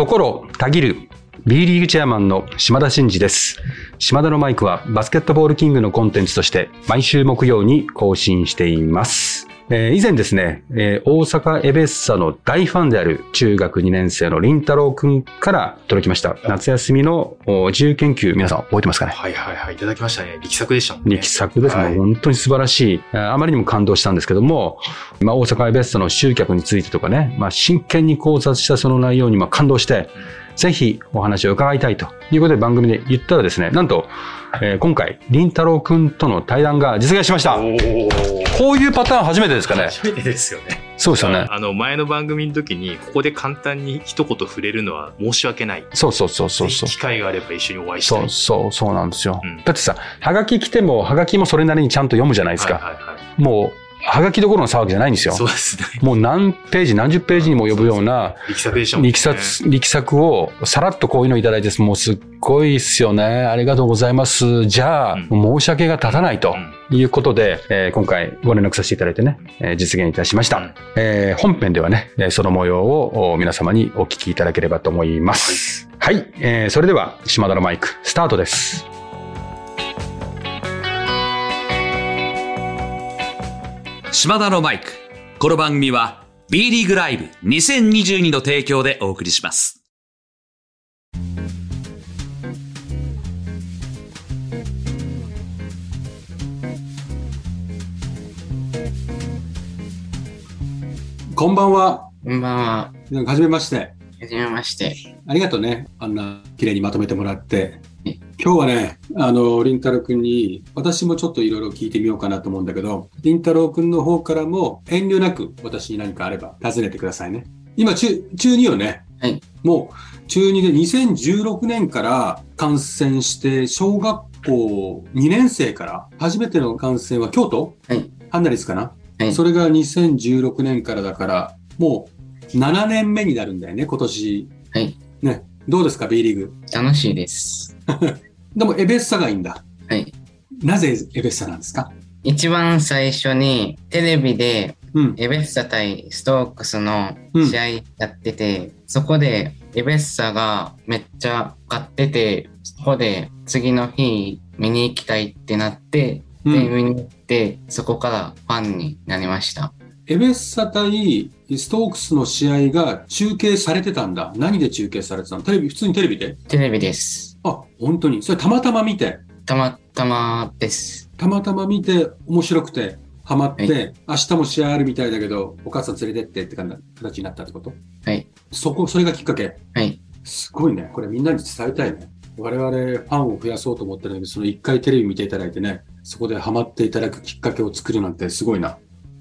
心たぎる B リーグチェアマンの島田真二です。島田のマイクはバスケットボールキングのコンテンツとして毎週木曜に更新しています。えー以前ですね、えー大阪エベッサの大ファンである中学2年生の林太郎くんから届きました。夏休みのお自由研究、皆さん覚えてますかね？はいはいはい。いただきましたね。力作でしたもんね。力作ですね、はい本当に素晴らしい。ああまりにも感動したんですけども、まあ、大阪エベッサの集客についてとかね、まあ、真剣に考察したその内容にまあ感動して、ぜひお話を伺いたいということで番組で言ったらですね、なんと、えー今回、林太郎くんとの対談が実現しました。こういうパターン初めてですかね。初めてですよね。そうですよね。あの、前の番組の時に、ここで簡単に一言触れるのは申し訳ない。そうそうそうそうそう。機会があれば一緒にお会いしたい。そうそうそうなんですよ。うんだってさ、はがき来ても、はがきもそれなりにちゃんと読むじゃないですか。はいはいはい。もう、はがきどころの騒ぎじゃないんですよ。そうですね。もう何ページ、何十ページにも及ぶような力作。力作、をさらっとこういうのいただいて、もうすっごいっすよね。ありがとうございます。じゃあ、うん申し訳が立たないとうんいうことで、えー今回ご連絡させていただいてね、えー実現いたしました。うんえー本編ではね、えーその模様をお皆様にお聞きいただければと思います。はい、えーそれでは、島田のマイク、スタートです。島田のマイク。この番組は B リーグライブ2022の提供でお送りします。こんばんは。こんばんは。はじめまして。はじめまして。ありがとうね。あんな綺麗にまとめてもらってえ？今日はね、あの、りんたろうくんに、私もちょっといろいろ聞いてみようかなと思うんだけど、りんたろうくんの方からも遠慮なく私に何かあれば尋ねてくださいね。今、中、中2よね。はい。もう、中2で2016年から感染して、小学校2年生から、初めての感染は京都？はい。ハンナリスかな？はいそれが2016年からだから、もう7年目になるんだよね、今年。はい。ね。どうですか、B リーグ？楽しいです。でも、エベッサがいいんだ。はい。なぜエベッサなんですか？一番最初にテレビでうん。エベッサ対ストークスのうん試合やってて、そこでエベッサがめっちゃ勝ってて、そこで次の日見に行きたいってなって、で、うん、見に行って、そこからファンになりました。エベッサ対ストークスの試合が中継されてたんだ。何で中継されてたの？テレビ、普通にテレビで？テレビです。あ、本当に。それたまたま見て、たまたまです。たまたま見て、面白くて、ハマって、は明日も試合あるみたいだけど、お母さん連れてってって感じ形になったってこと？はい。そこ、それがきっかけ？はい。すごいね。これみんなに伝えたいね。我々ファンを増やそうと思ってるのに、その一回テレビ見ていただいてね、そこでハマっていただくきっかけを作るなんてすごいな。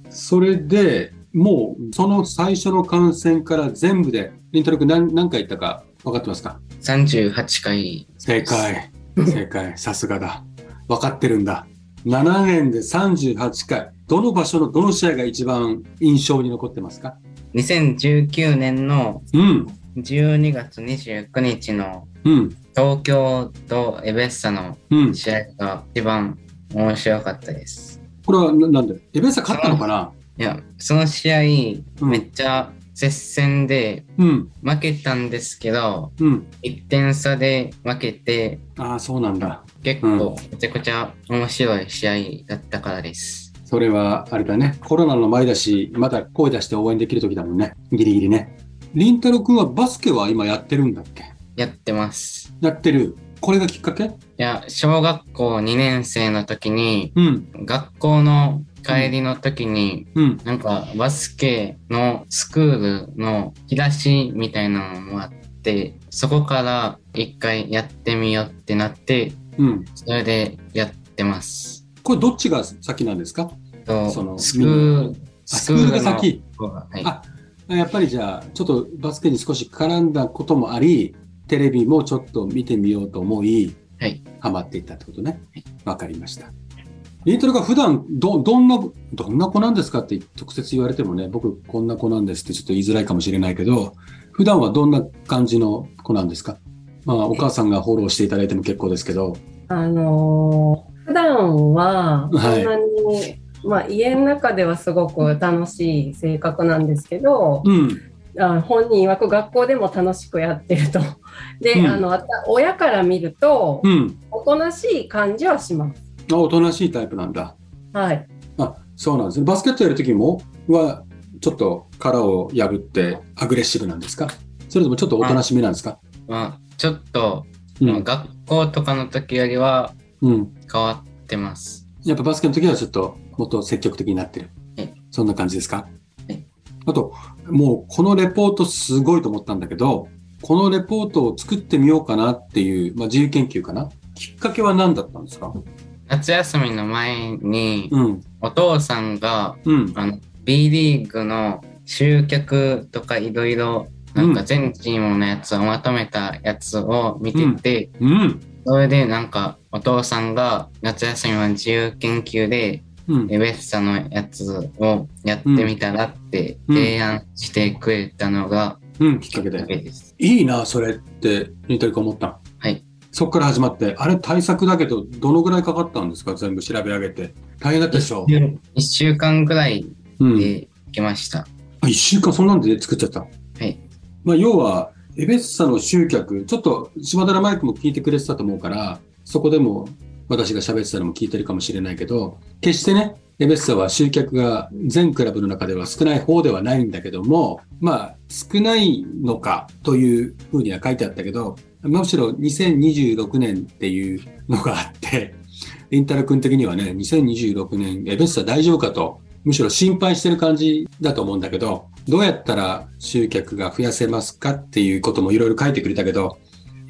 それで、もう、その最初の観戦から全部で、リントロ君何何回行ったか分かってますか？38回。正解。正解。さすがだ。分かってるんだ。7年で38回。どの場所のどの試合が一番印象に残ってますか？2019年のうん。12月29日のうん。東京とエベッサのうん。試合が一番面白かったです。これはななんで？エベッサ勝ったのかな？いや、その試合、うんめっちゃ接戦でうん。負けたんですけど、うん。1点差で負けて、ああ、そうなんだ。結構めちゃくちゃ面白い試合だったからです。それは、あれだね。コロナの前だし、まだ声出して応援できる時だもんね。ギリギリね。りんたろうくんはバスケは今やってるんだっけ？やってます。やってる。これがきっかけ？いや、小学校2年生の時に、うん。学校の帰りの時に、うん。なんかバスケのスクールの引き出しみたいなのもあって、そこから一回やってみようってなって、うん。それでやってます。これどっちが先なんですか？とそのスクール、あスクールが先。のはい。あやっぱりじゃあ、ちょっとバスケに少し絡んだこともあり、テレビもちょっと見てみようと思い、はい。ハマっていったってことね。わかりました。リントルが普段ど、どんな、どんな子なんですかって直接言われてもね、僕こんな子なんですってちょっと言いづらいかもしれないけど、普段はどんな感じの子なんですか？まあ、お母さんがフォローしていただいても結構ですけど。あのー普段は、そはいんなに、まあ、家の中ではすごく楽しい性格なんですけど、うん。あ本人曰く学校でも楽しくやってると。で、うんあの親から見ると、うん。おとなしい感じはします。あ、おとなしいタイプなんだ。はい。あ、そうなんですね。バスケットやるときも、は、ちょっと殻を破ってアグレッシブなんですか？それともちょっとおとなしめなんですか？まあ、ちょっと、うん。まあ学校とかの時よりはうん。変わってます。やっぱバスケの時はちょっともっと積極的になってるはい。そんな感じですか？はいあと、もうこのレポートすごいと思ったんだけど、このレポートを作ってみようかなっていう、まあ自由研究かな？きっかけは何だったんですか？夏休みの前に、うん。お父さんが、うん。あの、B リーグの集客とかいろいろ、なんか全チームのやつをまとめたやつを見てて、うん。それでなんかお父さんが夏休みの自由研究でうん。エベッサのやつをやってみたらってうん提案してくれたのがうん。きっかけで。す。いいな、それって、ニトリ君思った。はい。そこから始まって、あれ対策だけど、どのぐらいかかったんですか？全部調べ上げて。大変だったでしょ？一週間ぐらいうん。できました。あ、一週間そんなんで作っちゃった？はい。まあ、要は、エベッサの集客、ちょっと島田マイクも聞いてくれてたと思うから、そこでも私が喋ってたのも聞いてるかもしれないけど、決してね、エベッサは集客が全クラブの中では少ない方ではないんだけども、まあ、少ないのかというふうには書いてあったけど、むしろ2026年っていうのがあって、リンタル君的にはね、2026年エベッサ大丈夫かと、むしろ心配してる感じだと思うんだけど、どうやったら集客が増やせますかっていうこともいろいろ書いてくれたけど、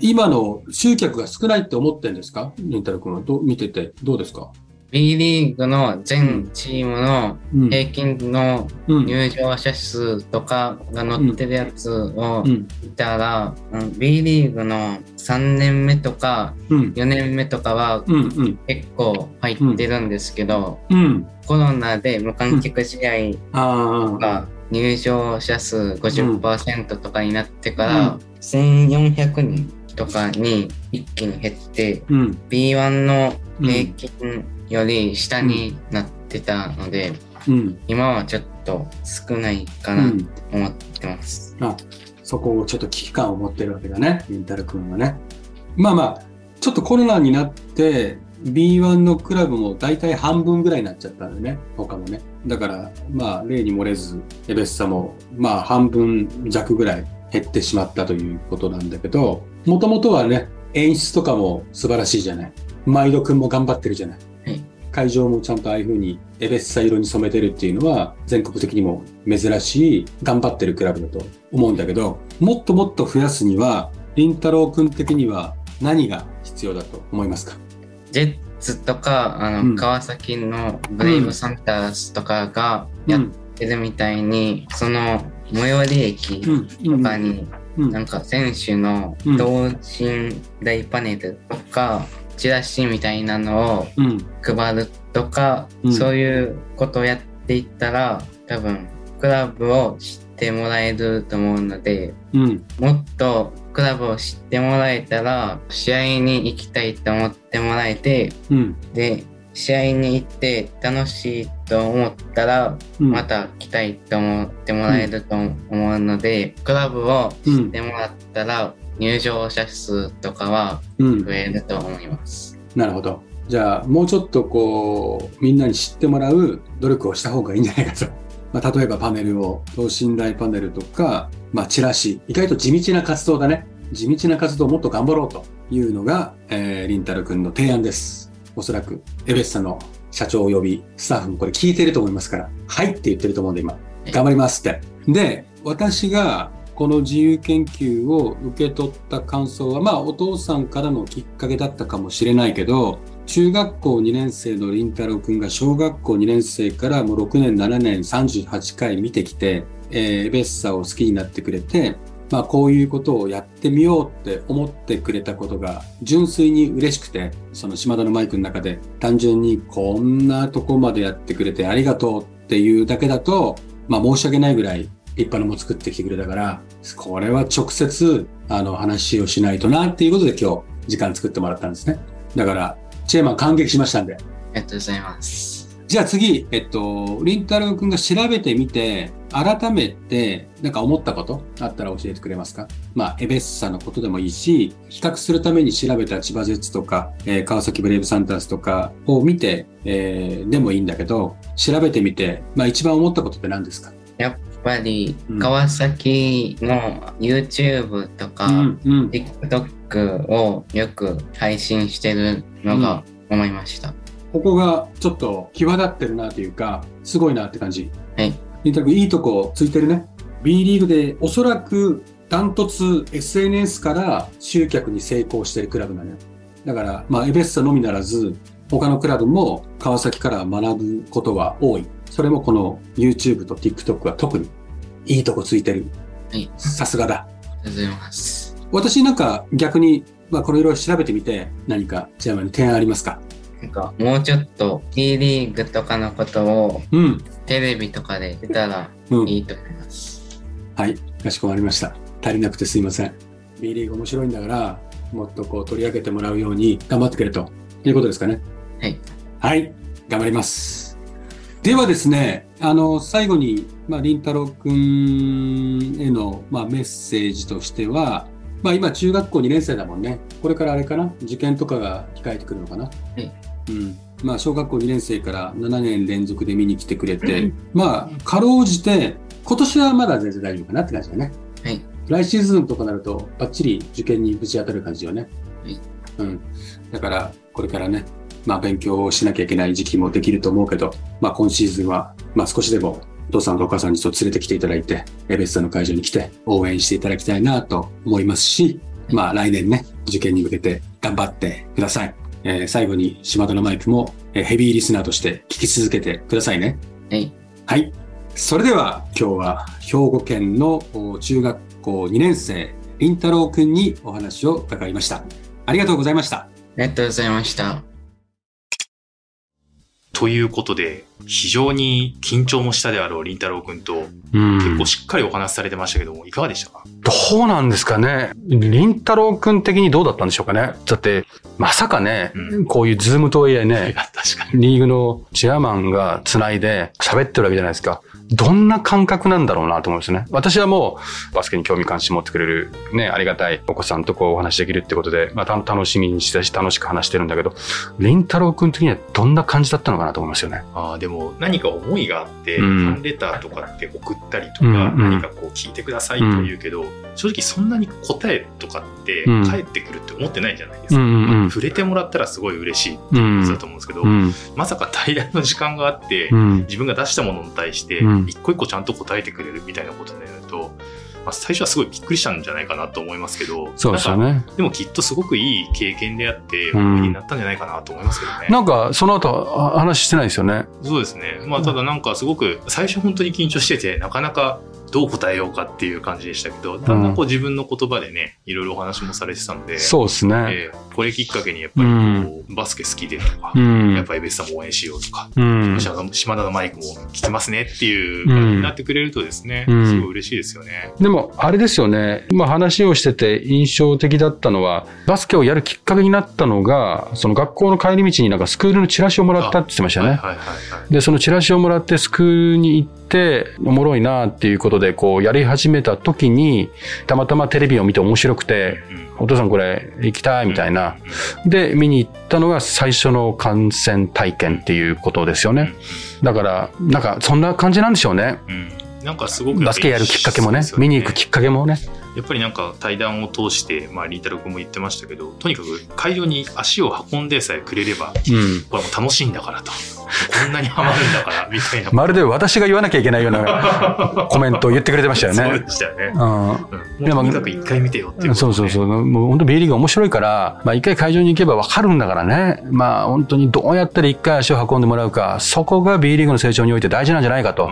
今の集客が少ないって思ってるんですか？リンタル君は。ど見ててどうですか？B リーグの全チームのうん。平均のうん。入場者数とかが載ってるやつをうん。見たら、うん B リーグの3年目とかうん。4年目とかは。結構入ってるんですけど、うん。コロナで無観客試合。が入場者数50%とかになってから、1400人とかに一気に減って、うん。B1 の平均より下になってたので、うん。今はちょっと少ないかう。なんと思ってます。あ、そこをちょっと危機感を持ってるわけだね、リンタル君はね。まあまあ、ちょっとコロナになって、B1 のクラブも大体半分ぐらいになっちゃったんだよね、他もね。だから、まあ、例に漏れず、エベッサも、まあ、半分弱ぐらい減ってしまったということなんだけど、もともとはね、演出とかも素晴らしいじゃない。毎度君も頑張ってるじゃない。はい会場もちゃんとああいう風にエベッサ色に染めてるっていうのは全国的にも珍しい頑張ってるクラブだと思うんだけどもっともっと増やすには凛太郎君的には何が必要だと思いますか？ジェッツとか、あの、うん。川崎のブレイブサンターズとかがやってるみたいに、その最寄り駅うん。とかに、うん。なんか選手のうん。同心大パネルとか、チラシみたいなのをうん。配るとか、うん。そういうことをやっていったら、多分、クラブを知ってもらえると思うので、うん。もっとクラブを知ってもらえたら、試合に行きたいと思ってもらえて、うん。で、試合に行って楽しいと思ったら、うん。また来たいと思ってもらえると思うので、クラブを知ってもらったら、入場者数とかはうん。増えると思います。なるほど。じゃあもうちょっとこうみんなに知ってもらう努力をした方がいいんじゃないかと、まあ、例えばパネルを等身大パネルとか、まあ、チラシ。意外と地道な活動だね。地道な活動をもっと頑張ろうというのが、えー、リンタル君の提案です。おそらくエベッサの社長及びスタッフもこれ聞いてると思いますからはいって言ってると思うんで今。頑張りますって。で私がこの自由研究を受け取った感想は、まあ、お父さんからのきっかけだったかもしれないけど、中学校2年生の凛太郎くんが小学校2年生からもう6年、7年、38回見てきて、えー、ベッサを好きになってくれて、まあ、こういうことをやってみようって思ってくれたことが純粋に嬉しくて、その島田のマイクの中で単純にこんなとこまでやってくれてありがとうっていうだけだと、まあ申し訳ないぐらい立派なもの作ってきてくれたから、これは直接、あの、話をしないとなっていうことで今日、時間作ってもらったんですね。だから、チェーマン感激しましたんで、ありがとうございます。じゃあ次、えっと、りんたろうくんが調べてみて、改めて、なんか思ったことあったら教えてくれますか？まあ、エベッサのことでもいいし、比較するために調べた千葉ジェッツとか、えー川崎ブレイブサンタースとかを見て、えーでもいいんだけど、調べてみて、まあ一番思ったことって何ですか？やっぱりうん川崎の YouTube とか。TikTok をよく配信してるのが思いました。ここがちょっと際立ってるなというか、すごいなって感じ。はい。りんたくんいいとこついてるね。B リーグでおそらくダントツ SNS から集客に成功してるクラブなのよ。だから、まあ、エベッサのみならず、他のクラブも川崎から学ぶことは多い。それもこの YouTube と TikTok は特にいいとこついてる。はい。さすがだ。ありがとうございます。私なんか逆に、まあ、これいろいろ調べてみて何かジャーマンに提案ありますか？なんかもうちょっと T リーグとかのことをうん。テレビとかで出たらうん。いいと思います。はい、かしこまりました。足りなくてすいません。B リーグ面白いんだから、もっとこう取り上げてもらうように頑張ってくれということですかね。はい。はい、頑張ります。ではですね、あの、最後に、まあ、りんたろうくんへの、まあ、メッセージとしては、まあ、今、中学校2年生だもんね。これからあれかな？受験とかが控えてくるのかな？はい。うん。まあ、小学校2年生から7年連続で見に来てくれて、まあ、かろうじて、今年はまだ全然大丈夫かなって感じだね。はい。来シーズンとかなると、バッチリ受験にぶち当たる感じよね。はい。うん。だから、これからね、まあ、勉強をしなきゃいけない時期もできると思うけど、まあ、今シーズンは、まあ、少しでも、お父さんとお母さんにちょっと連れてきていただいて、エベッサの会場に来て、応援していただきたいなと思いますし、まあ、来年ね、受験に向けて頑張ってください。えー最後に、島田のマイクも、えーヘビーリスナーとして聞き続けてくださいね。はい。はい。それでは今日は兵庫県のお中学校2年生、りんたろうくんにお話を伺いました。ありがとうございました。ありがとうございました。ということで、非常に緊張もしたであろうりんたろうくんと、うん結構しっかりお話しされてましたけども、いかがでしたか？どうなんですかね。りんたろうくん的にどうだったんでしょうかね。だって、まさかね、うんこういうズームとはいえいね。リーグのチェアマンが繋いで喋ってるわけじゃないですか。どんな感覚なんだろうなと思うんですね。私はもうバスケに興味関心持ってくれるね、ありがたいお子さんとこうお話できるってことで、まあた楽しみにしてたし楽しく話してるんだけど、りんたろうくん的にはどんな感じだったのかなと思いますよね。ああ、でも何か思いがあって、うん。ファンレターとかって送ったりとか、何かこう聞いてくださいと言うけど、正直そんなに答えとかってうん。返ってくるって思ってないじゃないですか。うんうんうん。触れてもらったらすごい嬉しいってうんことだと思うんですけど、うん。まさか対談の時間があって、うん。自分が出したものに対してうん。一個一個ちゃんと答えてくれるみたいなことになると、まあ、最初はすごいびっくりしたんじゃないかなと思いますけどそうですよね。でもきっとすごくいい経験であってうん思い出になったんじゃないかなと思いますけどね。なんか、その後、あ話してないですよね。そうですね。まあ、ただなんかすごく、最初本当に緊張してて、なかなかどう答えようかっていう感じでしたけど、だんだんこう自分の言葉でね、いろいろお話もされてたので、そうですね。えーこれきっかけにやっぱりこう、バスケ好きでとか、うん。やっぱりベスさんも応援しようとか、うん。島田島田のマイクも聞きますねっていう感じになってくれるとですね、うんすごい嬉しいですよね。でも、あれですよね。今話をしてて印象的だったのは、バスケをやるきっかけになったのが、その学校の帰り道になんかスクールのチラシをもらったって言ってましたよね。はいはいはいはい。で、そのチラシをもらってスクールに行って、おもろいなっていうことで、こう、やり始めた時に、たまたまテレビを見て面白くて、うんお父さんこれ行きたいみたいな。で、見に行ったのが最初の観戦体験っていうことですよね。だから、なんか、そんな感じなんでしょうね。なんかすごくバスケやるきっかけもね見に行くきっかけもね。やっぱりなんか対談を通して、まあ、リータロ君も言ってましたけど、とにかく会場に足を運んでさえくれれば、うん。これもう楽しいんだからと。こんなにハマるんだから、みたいな。まるで私が言わなきゃいけないような コメントを言ってくれてましたよそうね。でしたよね。うん。とにかく一回見てよっていうことそうそうそう。もう本当 B リーグ面白いから、まあ一回会場に行けばわかるんだからね。まあ本当にどうやったら一回足を運んでもらうか、そこが B リーグの成長において大事なんじゃないかと。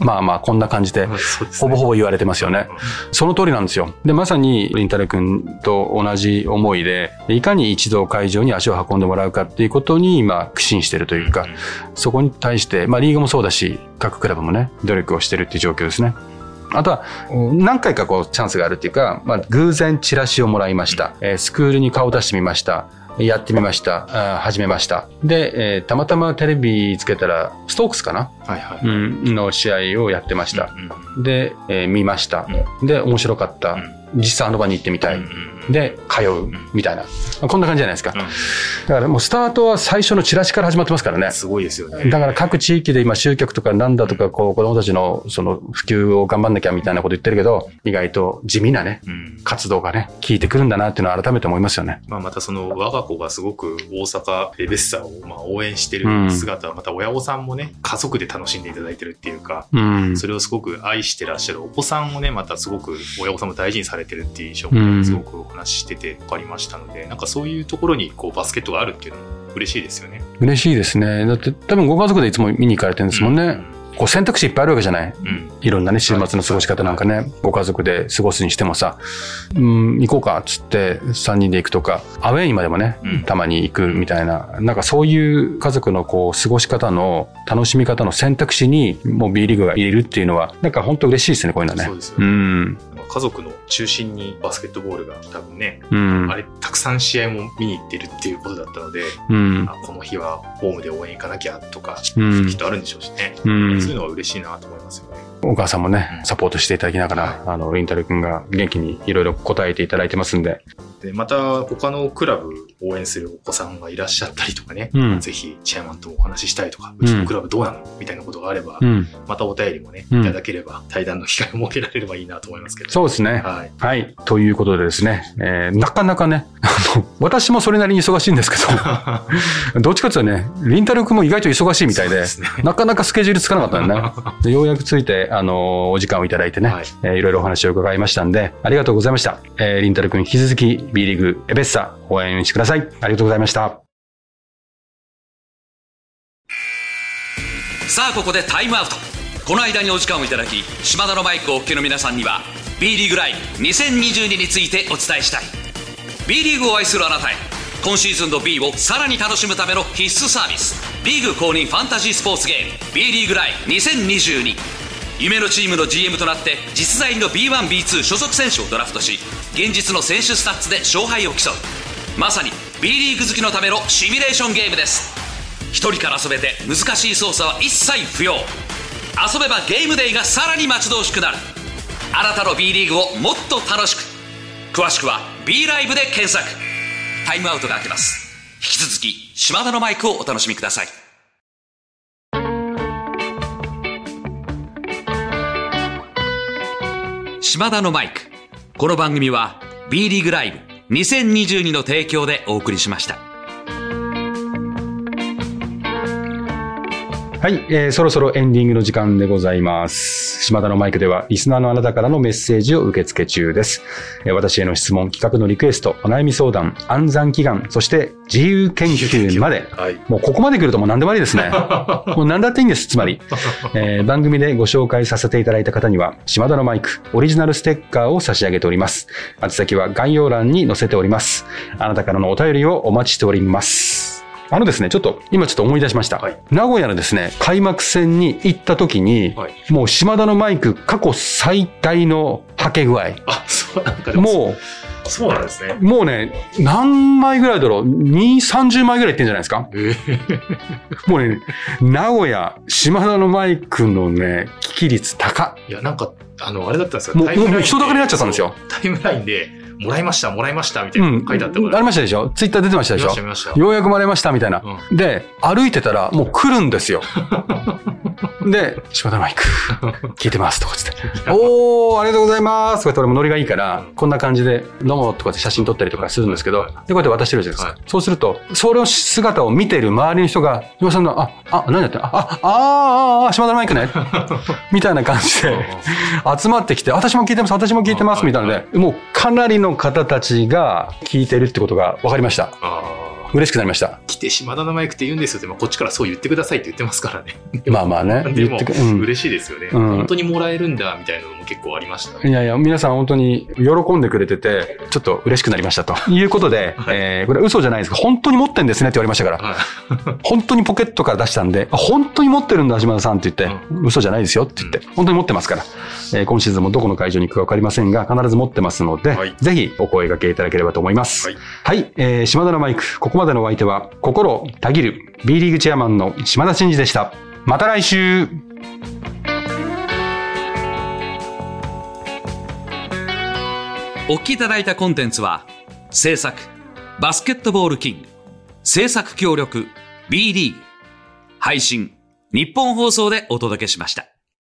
まあまあこんな感じで、ほぼほぼ言われてますよね。その通りなんですよ。で、まさに、りんたろ君と同じ思いで、いかに一度会場に足を運んでもらうかっていうことに今、苦心してるというか、そこに対して、まあリーグもそうだし、各クラブもね、努力をしてるっていう状況ですね。あとは、何回かこうチャンスがあるっていうか、まあ偶然チラシをもらいました。えースクールに顔を出してみました。やってみました。あ始めました。で、えーたまたまテレビつけたら、ストークスかな、はいはい。うん、の試合をやってました。うんで、えー見ました。で、面白かった。実際あの場に行ってみたい。うんうんで、通う。みたいな。こんな感じじゃないですか。うんだからもうスタートは最初のチラシから始まってますからね。すごいですよね。だから各地域で今集客とかなんだとか、こう子供たちのその普及を頑張んなきゃみたいなこと言ってるけど、意外と地味なね、うん活動がね、効いてくるんだなっていうのは改めて思いますよね。まあ、またその我が子がすごく大阪エベッサをまあ応援してうんる姿はまた親御さんもね家族で楽しんでいただいてるっていうかうん。それをすごく愛してらっしゃるお子さんをねまたすごく親御さんも大事にされてるっていう印象うんもすごくお話ししてて分かりましたのでなんかそういうところにこうバスケットがあるっていうのも嬉しいですよね。嬉しいですね。だって多分ご家族でいつも見に行かれてるんですもんね。こう選択肢いっぱいあるわけじゃない？うん。うんいろんなね、週末の過ごし方なんかね、ご家族で過ごすにしてもさ、うん、行こうかっつって3人で行くとか、アウェイにまでもねうん、たまに行くみたいな、なんかそういう家族のこう過ごし方の楽しみ方の選択肢にもう B リーグが入れるっていうのは、なんか本当嬉しいですね、こういうのはね。そうですよねうん。家族の中心にバスケットボールが多分ね、うんあ。れたくさん試合も見に行ってるっていうことだったので、うんあ。この日はホームで応援行かなきゃとか、うんきっとあるんでしょうしね。うんそういうのは嬉しいなと思いますよね。お母さんもねう、んサポートしていただきながら、あの、リンタル君が元気にいろいろ答えていただいてますんで、で、また他のクラブ応援するお子さんがいらっしゃったりとかね、うんぜひチェアマンともお話ししたいとか、うちのクラブどうなのみたいなことがあれば、うん。またお便りもね、うんいただければ、対談の機会を設けられればいいなと思いますけど。そうですね。はい。はい。ということでですね、えーなかなかね、私もそれなりに忙しいんですけど、どっちかというとね、リンタル君も意外と忙しいみたいで、ね。なかなかスケジュールつかなかったんだよね。でようやくついて、あのお時間をいただいてね、はいえーいろいろお話を伺いましたんで、ありがとうございました。えーリンタル君引き続き B リーグエベッサ応援してください。ありがとうございました。さあここでタイムアウトこの間にお時間をいただき島田のマイクをお聞きの皆さんには B リーグライブ2022についてお伝えしたい B リーグを愛するあなたへ今シーズンの B をさらに楽しむための必須サービスリーグ公認ファンタジースポーツゲーム B リーグライブ2022夢のチームの GM となって実在の B1B2 所属選手をドラフトし現実の選手スタッツで勝敗を競う。まさに B リーグ好きのためのシミュレーションゲームです。一人から遊べて難しい操作は一切不要。遊べばゲームデイがさらに待ち遠しくなる。あなたの B リーグをもっと楽しく。詳しくは B ライブで検索。タイムアウトが明けます。引き続き島田のマイクをお楽しみください。島田のマイク。この番組は B リーグライブ2022の提供でお送りしました。はい、えーそろそろエンディングの時間でございます。島田のマイクでは、リスナーのあなたからのメッセージを受け付け中です。えー私への質問、企画のリクエスト、お悩み相談、暗算祈願、そして自由研究まで、はい。もうここまで来るともう何でもありですね。もう何だっていいんです、つまり。えー番組でご紹介させていただいた方には、島田のマイク、オリジナルステッカーを差し上げております。宛先は概要欄に載せております。あなたからのお便りをお待ちしております。あのですね、ちょっと、今ちょっと思い出しました。はい名古屋のですね、開幕戦に行った時に、はい。もう島田のマイク過去最大のはけ具合。あ、そう、なんかでも、もそうなんですね。う、もうね、何枚ぐらいだろう ?2、30枚ぐらいいってんじゃないですか？え もうね、名古屋、島田のマイクのね、危機率高いや、なんか、あの、あれだったんですよ。もうもう人だかりになっちゃったんですよ。タイムラインで、もらいました、もらいました、みたいなうん。書いてあったから。ありましたでしょ？ツイッター出てましたでしょ。ようやくもらいましたみたいな。うで、歩いてたらもう来るんですよ。で、島田マイク、聞いてますとかつって。おー、ありがとうございますとかって俺もノリがいいから、こんな感じで、どうもとかって写真撮ったりとかするんですけど、で、こうやって渡してるじゃないですか。はいそうすると、その姿を見てる周りの人が、島田さんの、あ、あ、何やってんの？あ、あ、あーあー、島田マイクね。みたいな感じで、集まってきて、私も聞いてます、私も聞いてます、みたいなので、もうかなりのの方たちが聞いてるってことが分かりました。あ嬉しくなりました。来て島田のマイクって言うんですよって、まあ、こっちからそう言ってくださいって言ってますからね。まあまあね。でもうん嬉しいですよね、うん本当にもらえるんだみたいなのも結構ありましたね。いやいや、皆さん本当に喜んでくれてて、ちょっと嬉しくなりましたということで、はいえーこれ嘘じゃないですか。本当に持ってんですねって言われましたから。はい本当にポケットから出したんで、あ本当に持ってるんだ、島田さんって言って、嘘じゃないですよって言って、本当に持ってますから、えー今シーズンもどこの会場に行くか分かりませんが、必ず持ってますので、はいぜひお声掛けいただければと思います。はいはい、えー島田のマイク、ここまでのお相手は、心たぎる B リーグチェアマンの島田真二でした。また来週お聞きいただいたコンテンツは制作バスケットボールキング制作協力 B リーグ配信日本放送でお届けしました。